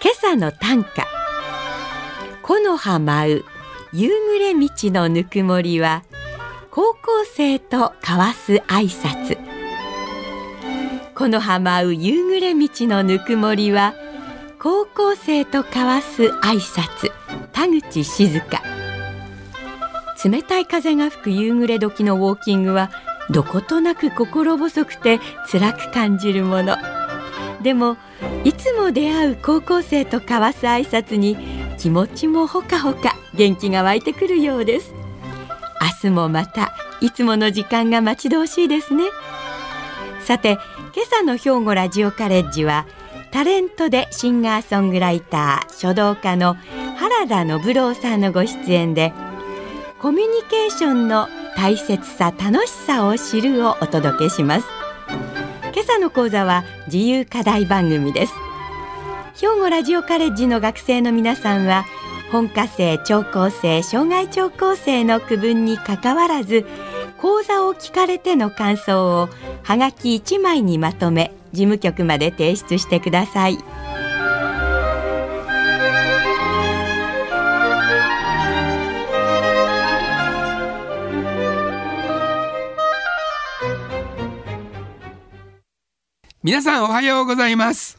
今朝の短歌。木の葉舞う夕暮れ道のぬくもりは高校生と交わす挨拶。木の葉舞う夕暮れ道のぬくもりは高校生と交わす挨拶。田口静香。冷たい風が吹く夕暮れ時のウォーキングはどことなく心細くて辛く感じるもの。でもいつも出会う高校生と交わす挨拶に気持ちもほかほか元気が湧いてくるようです。明日もまたいつもの時間が待ち遠しいですね。さて今朝の兵庫ラジオカレッジはタレントでシンガーソングライター書道家の原田信郎さんのご出演でコミュニケーションの大切さ楽しさを知るをお届けします。今朝の講座は自由課題番組です。兵庫ラジオカレッジの学生の皆さんは本科生聴講生障害聴講生の区分にかかわらず講座を聞かれての感想をはがき1枚にまとめ事務局まで提出してください。皆さんおはようございます。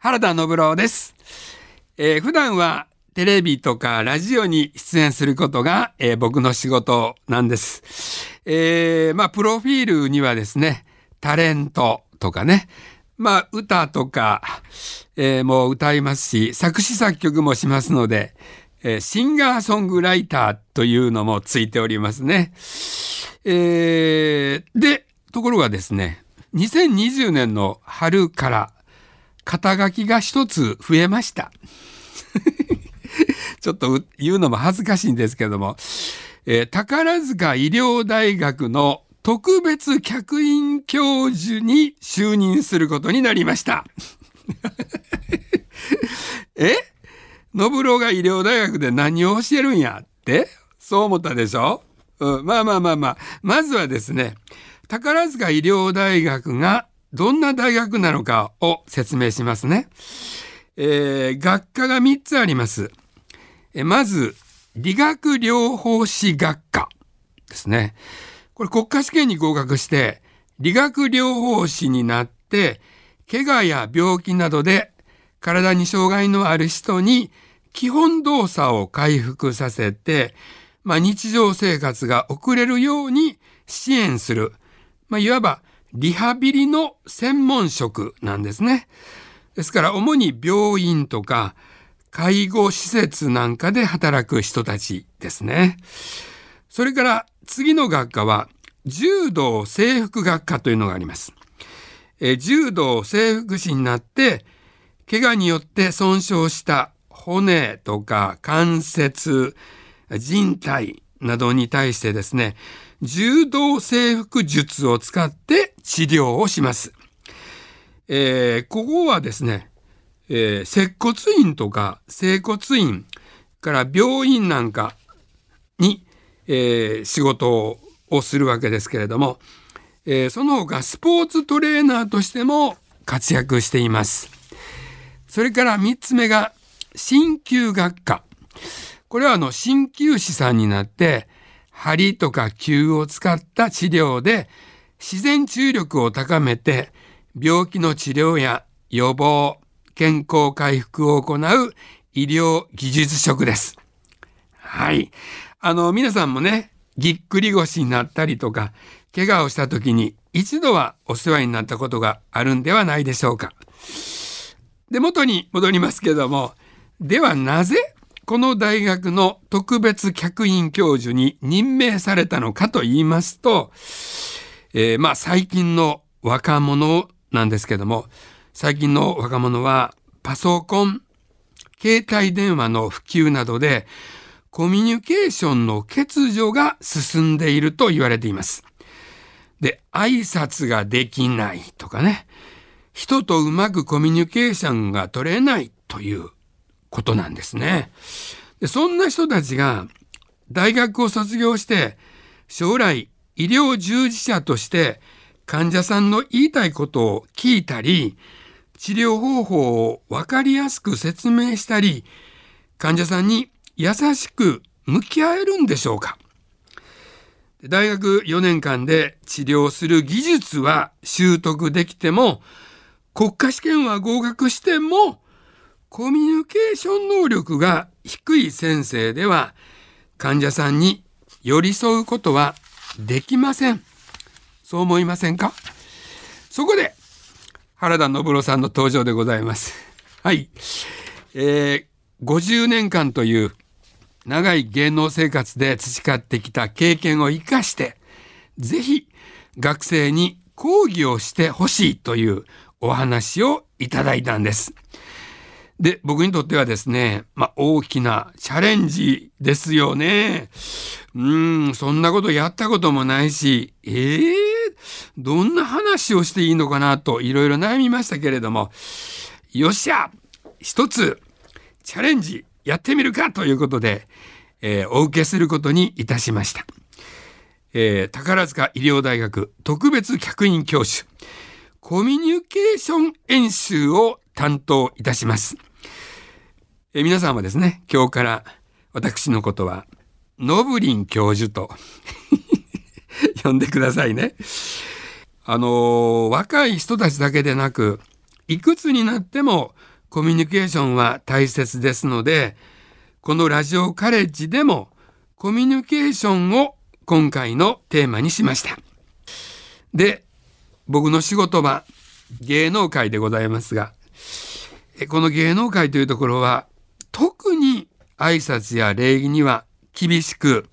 原田信郎です。えー普段はテレビとかラジオに出演することが、えー僕の仕事なんです。えーまあ、プロフィールにはですね、タレントとかね、まあ、歌とか、えーもう歌いますし、作詞作曲もしますので、えーシンガーソングライターというのもついておりますね。えーで、ところがですね、2020年の春から肩書きが一つ増えました。ちょっと言うのも恥ずかしいんですけども、えー宝塚医療大学の特別客員教授に就任することになりました。え？信郎が医療大学で何を教えるんやって？そう思ったでしょ、うん、まあまあまあまあ。まずはですね、宝塚医療大学がどんな大学なのかを説明しますね。えー学科が3つあります。えまず、理学療法士学科ですね。これ国家試験に合格して、理学療法士になって、怪我や病気などで体に障害のある人に基本動作を回復させて、まあ、日常生活が送れるように支援する、まあ、いわばリハビリの専門職なんですね。ですから主に病院とか介護施設なんかで働く人たちですね。それから次の学科は柔道整復学科というのがあります。え柔道整復師になって怪我によって損傷した骨とか関節人体などに対してですね柔道整復術を使って治療をします。えーここはですね、えー接骨院とか整骨院から病院なんかに、えー仕事をするわけですけれども、えーその他スポーツトレーナーとしても活躍しています。それから3つ目が鍼灸学科。これはあの鍼灸師さんになって針とか灸を使った治療で自然治癒力を高めて病気の治療や予防、健康回復を行う医療技術職です。はい。あの、皆さんもね、ぎっくり腰になったりとか、怪我をした時に一度はお世話になったことがあるんではないでしょうか。で、元に戻りますけども、ではなぜこの大学の特別客員教授に任命されたのかと言いますと、えーまあ最近の若者なんですけども、最近の若者はパソコン、携帯電話の普及などでコミュニケーションの欠如が進んでいると言われています。で、挨拶ができないとかね、人とうまくコミュニケーションが取れないということなんですね。でそんな人たちが大学を卒業して将来医療従事者として患者さんの言いたいことを聞いたり、治療方法をわかりやすく説明したり、患者さんに優しく向き合えるんでしょうか大学4年間で治療する技術は習得できても、国家試験は合格しても、コミュニケーション能力が低い先生では、患者さんに寄り添うことはできません。そう思いませんか？そこで、原田信郎さんの登場でございます。はい。えー、50年間という長い芸能生活で培ってきた経験を生かして、ぜひ学生に講義をしてほしいというお話をいただいたんです。で、僕にとってはですね、まあ、大きなチャレンジですよね。うん、そんなことやったこともないし、ええー、どんな話をしていいのかなといろいろ悩みましたけれども、よっしゃ一つチャレンジやってみるかということで、えー、お受けすることにいたしました。えー、宝塚医療大学特別客員教授、コミュニケーション演習を担当いたします。え、皆さんはですね、今日から私のことは、ノブリン教授と 呼んでくださいね。あのー、若い人たちだけでなく、いくつになってもコミュニケーションは大切ですので、このラジオカレッジでもコミュニケーションを今回のテーマにしました。で、僕の仕事は芸能界でございますが、この芸能界というところは特に挨拶や礼儀には厳しく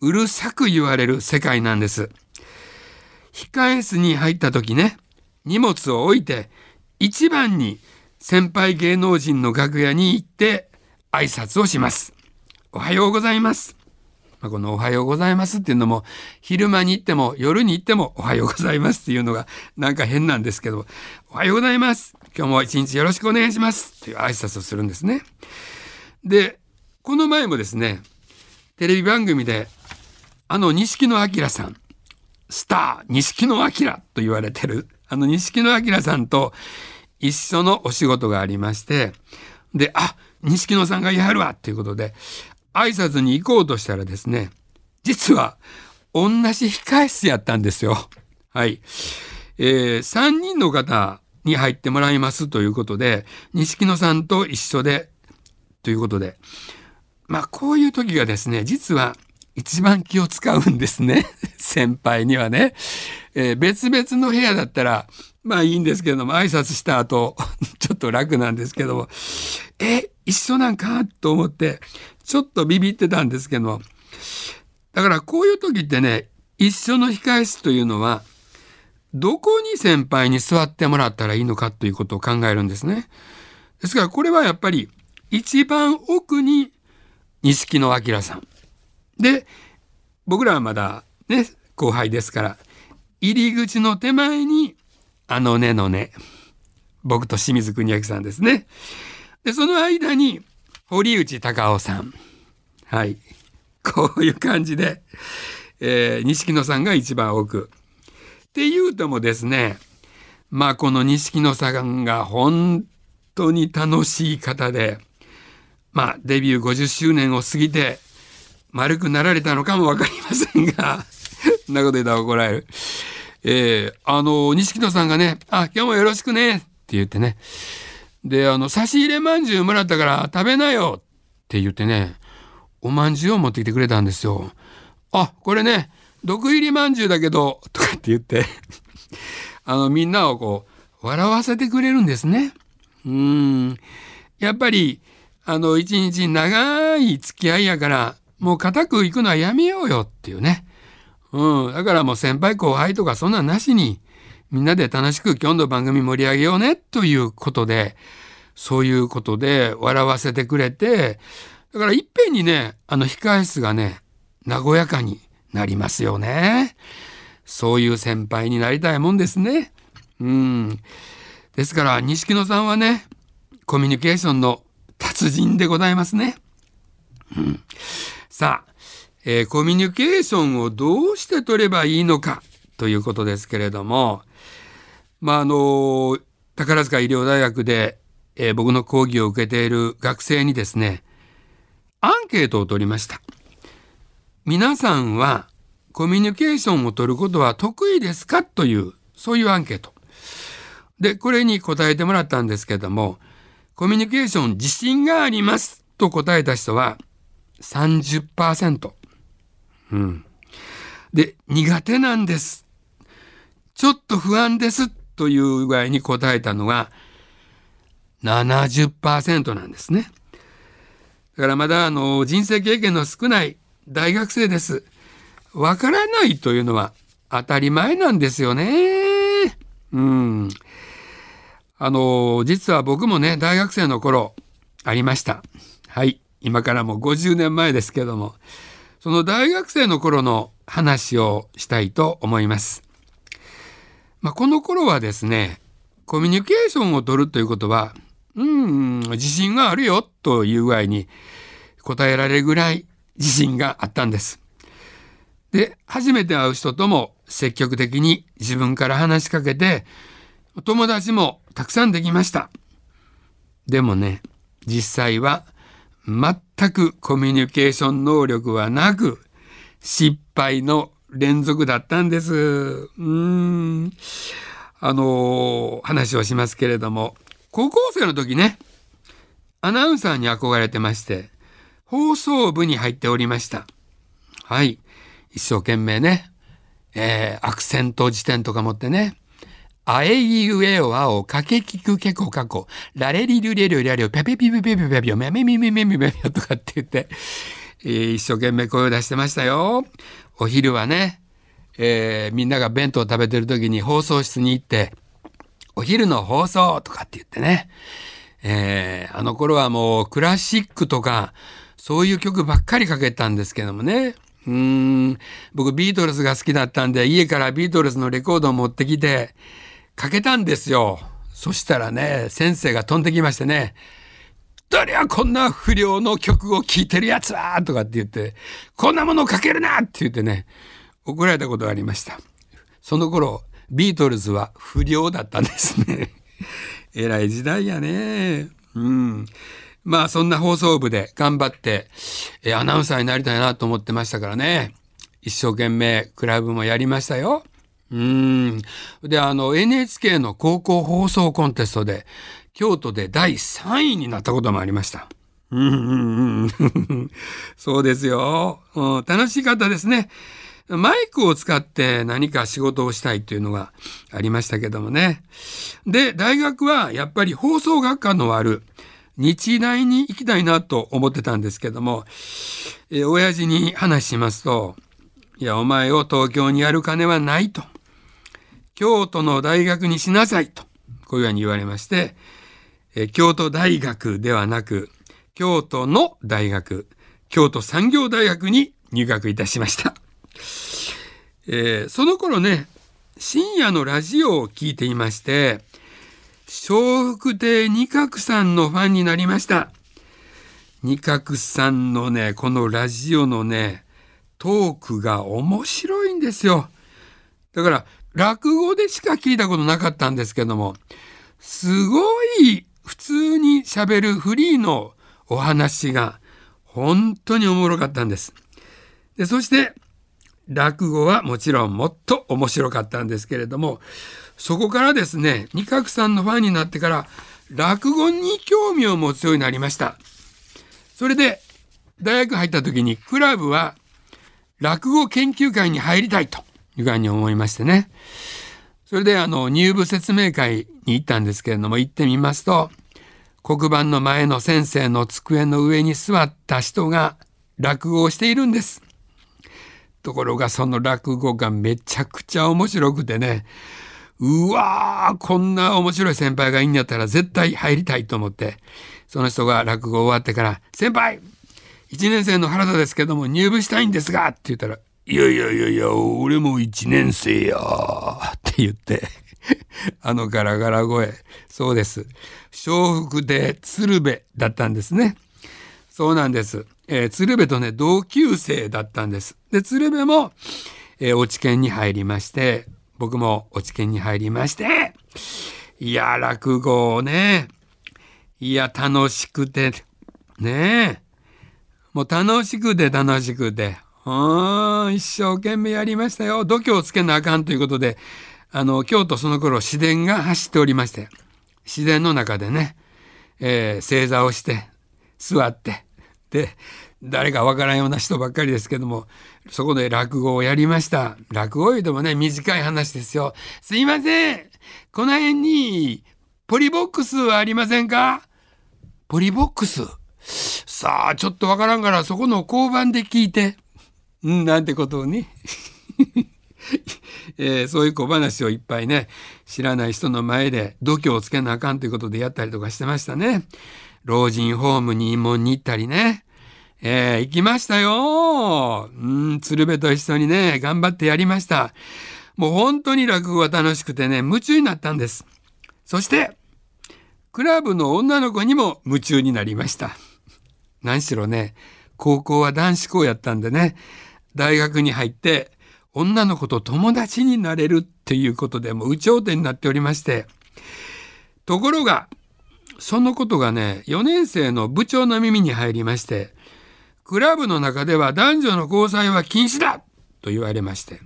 うるさく言われる世界なんです。控え室に入った時ね、荷物を置いて一番に先輩芸能人の楽屋に行って挨拶をします。おはようございます。まあ、このおはようございますっていうのも昼間に行っても夜に行ってもおはようございますっていうのがなんか変なんですけど、おはようございます。今日も一日よろしくお願いします。という挨拶をするんですね。で、この前もですね、テレビ番組であの錦野明さん、スター錦野明と言われてるあの錦野明さんと一緒のお仕事がありまして、で、あ、錦野さんがやるわっていうことで、挨拶に行こうとしたらですね、実は同じ控室やったんですよ。はい。えー、3人の方に入ってもらいますということで、錦野さんと一緒で、ということで、まあこういう時がですね、実は一番気を使うんですね。先輩にはね。えー、別々の部屋だったら、まあいいんですけども、挨拶した後、ちょっと楽なんですけども、え、一緒なんかと思って、ちょっとビビってたんですけども、だからこういう時ってね、一緒の控え室というのは、どこに先輩に座ってもらったらいいのかということを考えるんですね。ですからこれはやっぱり一番奥に錦野明さん。で、僕らはまだね、後輩ですから、入り口の手前にあのねのね、僕と清水国明さんですね。で、その間に堀内隆夫さん。はい。こういう感じで、えー、錦野さんが一番奥。っていうともですね、まあこの錦野さんが本当に楽しい方で、まあデビュー50周年を過ぎて丸くなられたのかもわかりませんが、そんなこと言ったら怒られる。えー、あの、錦野さんがね、あ、今日もよろしくねって言ってね。で、あの、差し入れまんじゅうもらったから食べなよって言ってね、おまんじゅうを持ってきてくれたんですよ。あ、これね、毒入りまんじゅうだけど、とかって言ってあの、みんなをこう、笑わせてくれるんですね。うん。やっぱり、あの、一日長い付き合いやから、もう固く行くのはやめようよっていうね。うん。だからもう先輩後輩とかそんなんなしに、みんなで楽しく今日の番組盛り上げようねということで、そういうことで笑わせてくれて、だからいっぺんにね、あの控え室がね、和やかになりますよね。そういう先輩になりたいもんですね。うん。ですから、錦野さんはね、コミュニケーションの達人でございますね。うん、さあ、えー、コミュニケーションをどうして取ればいいのかということですけれども、まあ、あの、宝塚医療大学で、えー、僕の講義を受けている学生にですね、アンケートを取りました。皆さんはコミュニケーションを取ることは得意ですかという、そういうアンケート。で、これに答えてもらったんですけども、コミュニケーション自信がありますと答えた人は30%。うん。で、苦手なんです。ちょっと不安ですという具合に答えたのが70%なんですね。だからまだあの人生経験の少ない大学生です。わからないというのは当たり前なんですよね。うん。あの、実は僕もね、大学生の頃ありました。はい。今からも50年前ですけども、その大学生の頃の話をしたいと思います。まあ、この頃はですね、コミュニケーションを取るということは、うん、自信があるよという具合に答えられるぐらい自信があったんです。で、初めて会う人とも積極的に自分から話しかけて、お友達もたくさんできました。でもね、実際は全くコミュニケーション能力はなく、失敗の連続だったんです。うーん。あのー、話をしますけれども、高校生の時ね、アナウンサーに憧れてまして、放送部に入っておりました。はい。一生懸命ね、えー、アクセント辞典とか持ってね、あえいうえおあお、かけきくけこかこ、られりるれるりゃりょ、ぺぺぴぴぴぴぴぴめめみみみみみとかって言って、えー、一生懸命声を出してましたよ。お昼はね、えー、みんなが弁当を食べてる時に放送室に行って、お昼の放送とかって言ってね、えー、あの頃はもうクラシックとか、そういう曲ばっかりかけたんですけどもね、うーん、僕ビートルズが好きだったんで、家からビートルズのレコードを持ってきて、かけたんですよ。そしたらね、先生が飛んできましてね、誰はこんな不良の曲を聴いてるやつはとかって言って、こんなものをかけるなって言ってね、怒られたことがありました。その頃、ビートルズは不良だったんですね。偉い時代やね。うん。まあそんな放送部で頑張って、えアナウンサーになりたいなと思ってましたからね。一生懸命クラブもやりましたよ。うん。で、あの NHK の高校放送コンテストで京都で第3位になったこともありました。うんうんうん。そうですよ、うん。楽しい方ですね。マイクを使って何か仕事をしたいというのがありましたけどもね。で、大学はやっぱり放送学科のある日大に行きたいなと思ってたんですけども、え、親父に話しますと、いや、お前を東京にやる金はないと。京都の大学にしなさいと。こういうふうに言われまして、え、京都大学ではなく、京都の大学、京都産業大学に入学いたしました。えー、その頃ね、深夜のラジオを聞いていまして、笑福亭二角さんのファンになりました。二角さんのね、このラジオのね、トークが面白いんですよ。だから、落語でしか聞いたことなかったんですけども、すごい普通に喋るフリーのお話が本当におもろかったんです。でそして、落語はもちろんもっと面白かったんですけれども、そこからですね、二角さんのファンになってから、落語に興味を持つようになりました。それで、大学入った時に、クラブは落語研究会に入りたいというふうに思いましてね。それで、あの、入部説明会に行ったんですけれども、行ってみますと、黒板の前の先生の机の上に座った人が落語をしているんです。ところがその落語がめちゃくちゃ面白くてね、うわーこんな面白い先輩がいいんやったら絶対入りたいと思ってその人が落語終わってから「先輩1年生の原田ですけども入部したいんですが」って言ったら「いやいやいやいや俺も1年生や」って言って あのガラガラ声。そうです。笑福で鶴瓶だったんですね。そうなんです、えー鶴瓶とね同級生だったんです。で鶴瓶も、えー、落研に入りまして僕も落研に入りましていや落語をねいや楽しくてねもう楽しくて楽しくてうん一生懸命やりましたよ。度胸をつけなあかんということであの京都その頃市電が走っておりまして自然の中でね、えー正座をして座ってで誰かわからんような人ばっかりですけどもそこで落語をやりました。落語言うてもね短い話ですよ。すいません。この辺にポリボックスはありませんか？ポリボックス？さあちょっとわからんからそこの交番で聞いて。なんてことをね えーそういう小話をいっぱいね知らない人の前で度胸をつけなあかんということでやったりとかしてましたね。老人ホームに慰問に行ったりね。えー行きましたよ。うん、鶴瓶と一緒にね、頑張ってやりました。もう本当に落語が楽しくてね、夢中になったんです。そして、クラブの女の子にも夢中になりました。何しろね、高校は男子校やったんでね、大学に入って女の子と友達になれるっていうことでもう有頂天になっておりまして、ところが、そのことがね、4年生の部長の耳に入りまして、クラブの中では男女の交際は禁止だと言われまして、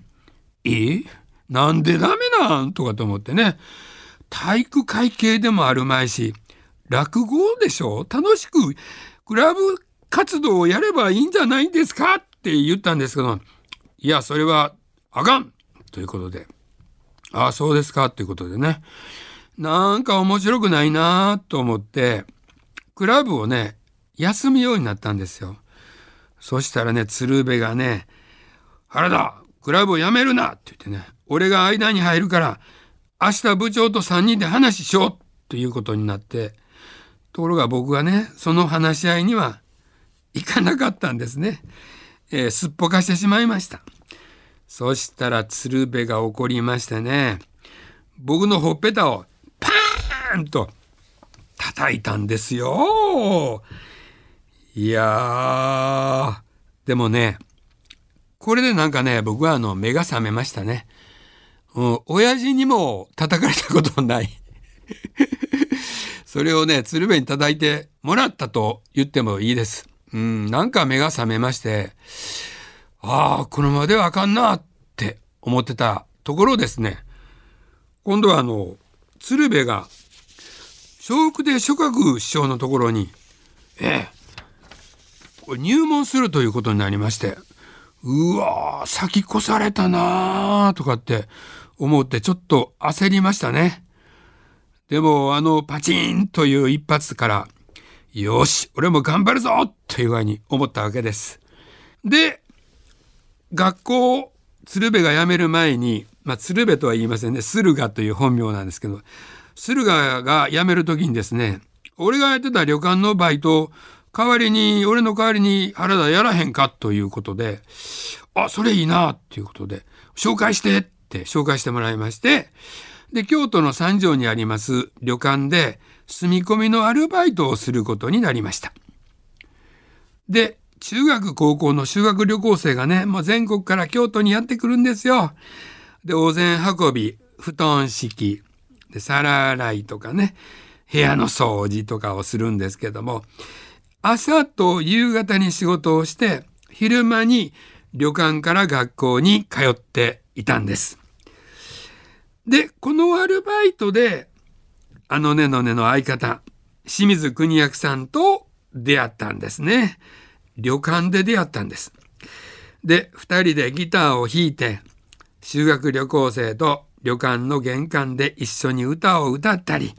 え？なんでダメなん？とかと思ってね、体育会系でもあるまいし、落語でしょ？楽しくクラブ活動をやればいいんじゃないんですか？って言ったんですけど、いや、それはあかん！ということで、ああ、そうですか！ということでね、なんか面白くないなと思って、クラブをね、休むようになったんですよ。そしたらね、鶴瓶がね、原田、クラブを辞めるな！って言ってね、俺が間に入るから、明日部長と3人で話しよう！っていうことになって、ところが僕がね、その話し合いには行かなかったんですね。えーすっぽかしてしまいました。そしたら鶴瓶が怒りましてね、僕のほっぺたをパーンと叩いたんですよ。いやー、でもね、これでなんかね、僕はあの目が覚めましたね。うん、親父にも叩かれたことない。それをね、鶴瓶に叩いてもらったと言ってもいいです。うん、なんか目が覚めまして、ああ、このままではあかんなって思ってたところですね。今度はあの、鶴瓶が、笑福亭諸角師匠のところに、ええ、入門するということになりまして、うわー、先越されたなーとかって思ってちょっと焦りましたね。でもあのパチンという一発から、よし、俺も頑張るぞというふうに思ったわけです。で、学校を鶴瓶が辞める前に、まあ、鶴瓶とは言いませんね駿河という本名なんですけど駿河が辞める時にですね俺がやってた旅館のバイト代わりに俺の代わりに原田やらへんかということであそれいいなっていうことで紹介してって紹介してもらいましてで京都の三条にあります旅館で住み込みのアルバイトをすることになりました。で中学高校の修学旅行生がねもう全国から京都にやってくるんですよ。でお膳運び布団敷きで皿洗いとかね部屋の掃除とかをするんですけども朝と夕方に仕事をして昼間に旅館から学校に通っていたんです。でこのアルバイトであのねのねの相方清水国役さんと出会ったんですね。旅館で出会ったんです。で二人でギターを弾いて修学旅行生と旅館の玄関で一緒に歌を歌ったり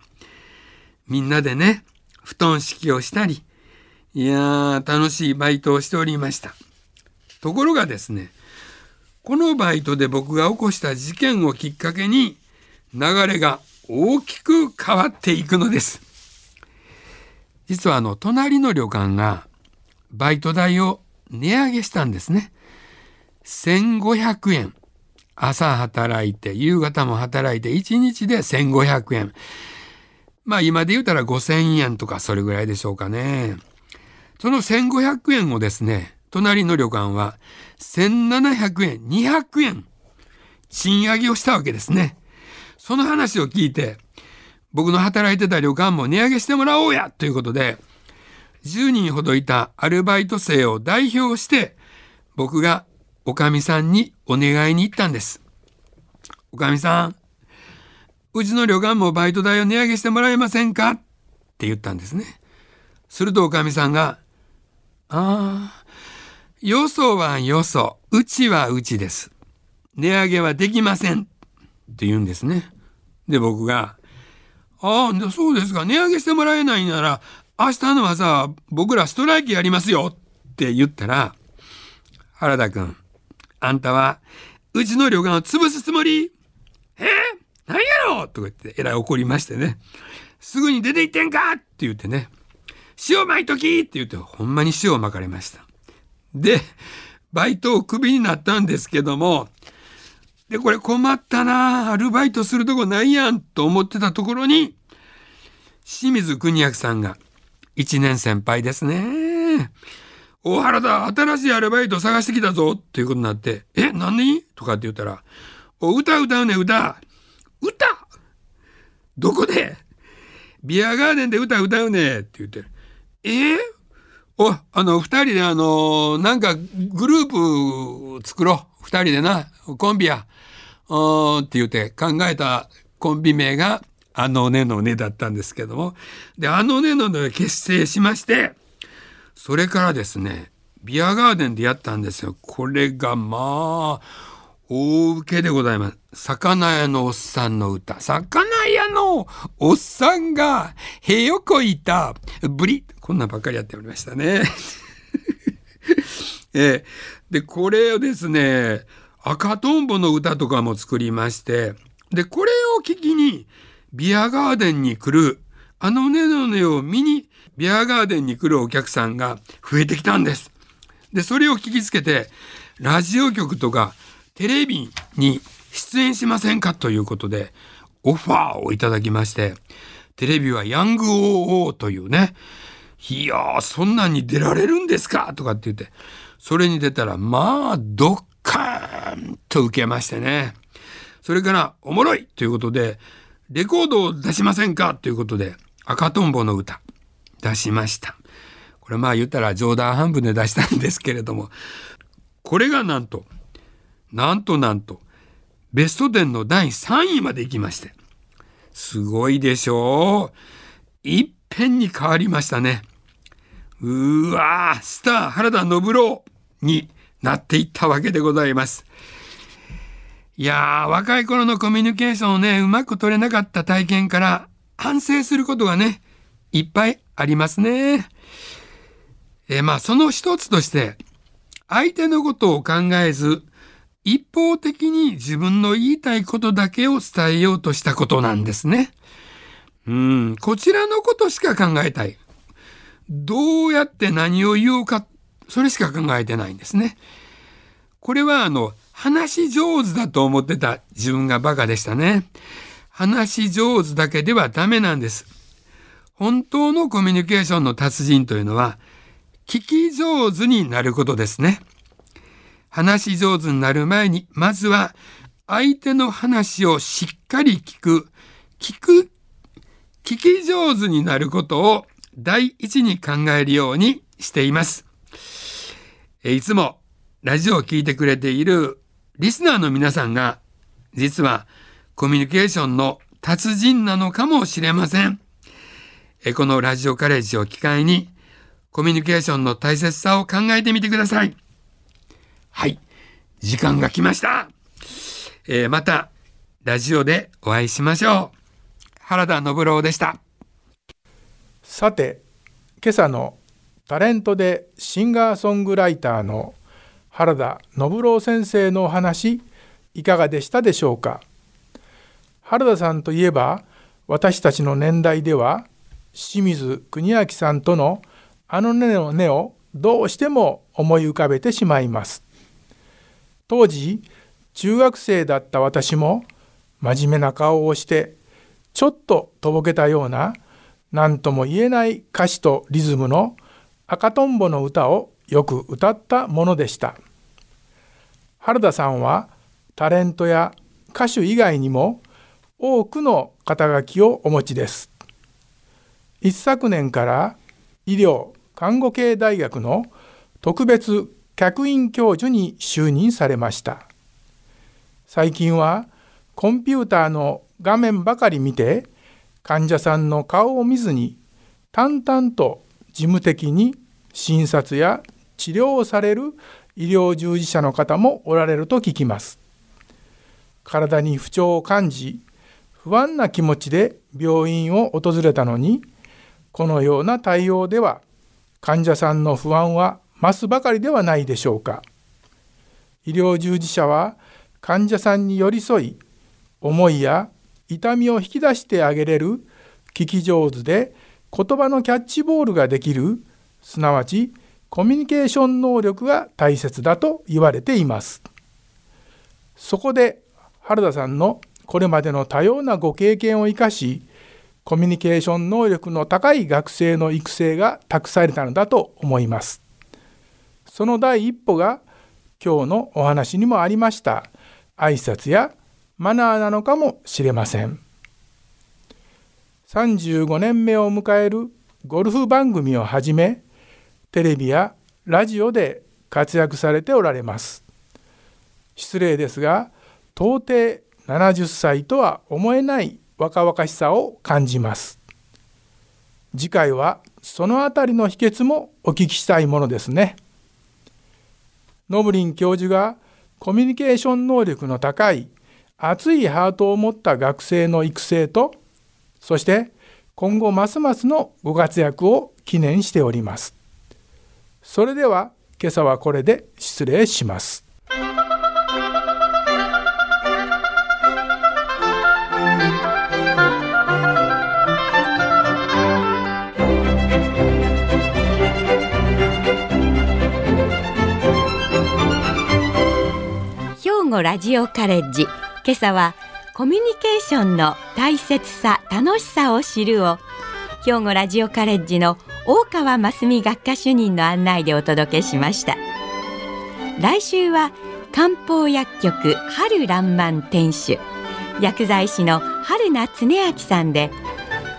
みんなでね布団敷きをしたりいやー楽しいバイトをしておりました。ところがですねこのバイトで僕が起こした事件をきっかけに流れが大きく変わっていくのです。実はあの隣の旅館がバイト代を値上げしたんですね。1500円。朝働いて夕方も働いて1日で1500円。まあ今で言うたら5000円とかそれぐらいでしょうかね。その1500円をですね隣の旅館は1700円200円賃上げをしたわけですね。その話を聞いて僕の働いてた旅館も値上げしてもらおうやということで10人ほどいたアルバイト生を代表して僕がおかみさんにお願いに行ったんです。おかみさん、うちの旅館もバイト代を値上げしてもらえませんか？って言ったんですね。するとおかみさんが、ああ、よそはよそ、うちはうちです。値上げはできません。って言うんですね。で、僕が、ああ、そうですか。値上げしてもらえないなら、明日の朝、僕らストライキやりますよって言ったら、原田くん、あんたは、うちの旅館を潰すつもり？え？ー、何やろ？うとか言って、えらい怒りましてね。すぐに出て行ってんか？って言ってね。塩まいとき？って言って、ほんまに塩をまかれました。で、バイトをクビになったんですけども、で、これ困ったなアルバイトするとこないやんと思ってたところに、清水国明さんが、一年先輩ですね。大原だ、新しいアルバイト探してきたぞっていうことになって、え、何とかって言ったら、お、歌歌うね、歌。歌どこでビアガーデンで歌歌うねって言って。えー、お、あの、二人であの、なんかグループ作ろう。二人でな、コンビや。うんって言って考えたコンビ名が、あのねのねだったんですけども。で、あのねのね結成しまして、それからですね、ビアガーデンでやったんですよ。これがまあ、大受けでございます。魚屋のおっさんの歌。魚屋のおっさんが、へよこいた、ぶり。こんなんばっかりやっておりましたね。えー、で、これをですね、赤とんぼの歌とかも作りまして、で、これを聞きに、ビアガーデンに来る、あのねのねを見にビアガーデンに来るお客さんが増えてきたんです。で、それを聞きつけて、ラジオ局とかテレビに出演しませんかということで、オファーをいただきまして、テレビはヤング OO というね、いやー、そんなんに出られるんですかとかって言って、それに出たら、まあ、ドッカーンと受けましてね。それから、おもろいということで、レコードを出しませんかということで、赤とんぼの歌。出しました。これまあ言ったら冗談半分で出したんですけれども、これがなんと、なんとなんと、ベスト10の第3位まで行きまして、すごいでしょう。いっぺんに変わりましたね。うわ、スター原田信郎になっていったわけでございます。いやー、若い頃のコミュニケーションをね、うまく取れなかった体験から反省することがね、いっぱいありますね。え、まあその一つとして相手のことを考えず一方的に自分の言いたいことだけを伝えようとしたことなんですね。うん、こちらのことしか考えたい。どうやって何を言おうか、それしか考えてないんですね。これはあの、話し上手だと思ってた自分がバカでしたね。話し上手だけではダメなんです。本当のコミュニケーションの達人というのは、聞き上手になることですね。話し上手になる前に、まずは相手の話をしっかり聞く、聞く、聞き上手になることを第一に考えるようにしています。いつもラジオを聴いてくれているリスナーの皆さんが、実はコミュニケーションの達人なのかもしれません。このラジオカレッジを機会にコミュニケーションの大切さを考えてみてください。はい。時間が来ました。えー、またラジオでお会いしましょう。原田信郎でした。さて、今朝のタレントでシンガーソングライターの原田信郎先生のお話いかがでしたでしょうか？原田さんといえば私たちの年代では清水国明さんとのあの根の根をどうしても思い浮かべてしまいます当時中学生だった私も真面目な顔をしてちょっととぼけたような何とも言えない歌詞とリズムの赤とんぼの歌をよく歌ったものでした。原田さんはタレントや歌手以外にも多くの肩書きをお持ちです。一昨年から医療看護系大学の特別客員教授に就任されました。最近はコンピューターの画面ばかり見て患者さんの顔を見ずに淡々と事務的に診察や治療をされる医療従事者の方もおられると聞きます。体に不調を感じ不安な気持ちで病院を訪れたのにこのような対応では患者さんの不安は増すばかりではないでしょうか。医療従事者は患者さんに寄り添い思いや痛みを引き出してあげれる聞き上手で言葉のキャッチボールができるすなわちコミュニケーション能力が大切だと言われています。そこで原田さんのこれまでの多様なご経験を生かしコミュニケーション能力の高い学生の育成が託されたのだと思います。その第一歩が今日のお話にもありました。挨拶やマナーなのかもしれません。35年目を迎えるゴルフ番組をはじめテレビやラジオで活躍されておられます。失礼ですが到底70歳とは思えない若々しさを感じます。次回はそのあたりの秘訣もお聞きしたいものですね。ノブリン教授がコミュニケーション能力の高い熱いハートを持った学生の育成とそして今後ますますのご活躍を記念しております。それでは今朝はこれで失礼します。兵庫ラジオカレッジ。今朝はコミュニケーションの大切さ楽しさを知るを兵庫ラジオカレッジの大川真澄学科主任の案内でお届けしました。来週は漢方薬局春らんまん店主薬剤師の春名恒明さんで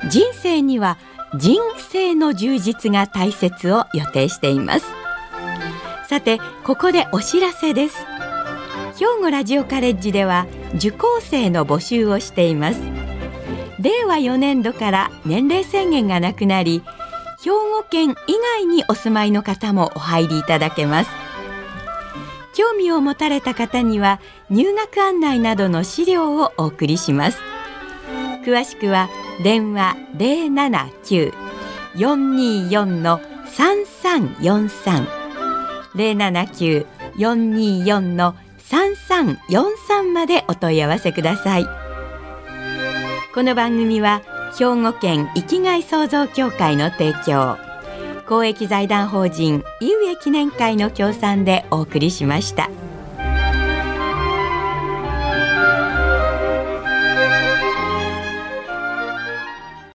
人生には人生の充実が大切を予定しています。さてここでお知らせです。兵庫ラジオカレッジでは受講生の募集をしています。令和4年度から年齢制限がなくなり兵庫県以外にお住まいの方もお入りいただけます。興味を持たれた方には入学案内などの資料をお送りします。詳しくは電話079-424の3343 079-424の3343までお問い合わせくださいこの番組は兵庫県生きがい創造協会の提供公益財団法人井上記念会の協賛でお送りしました。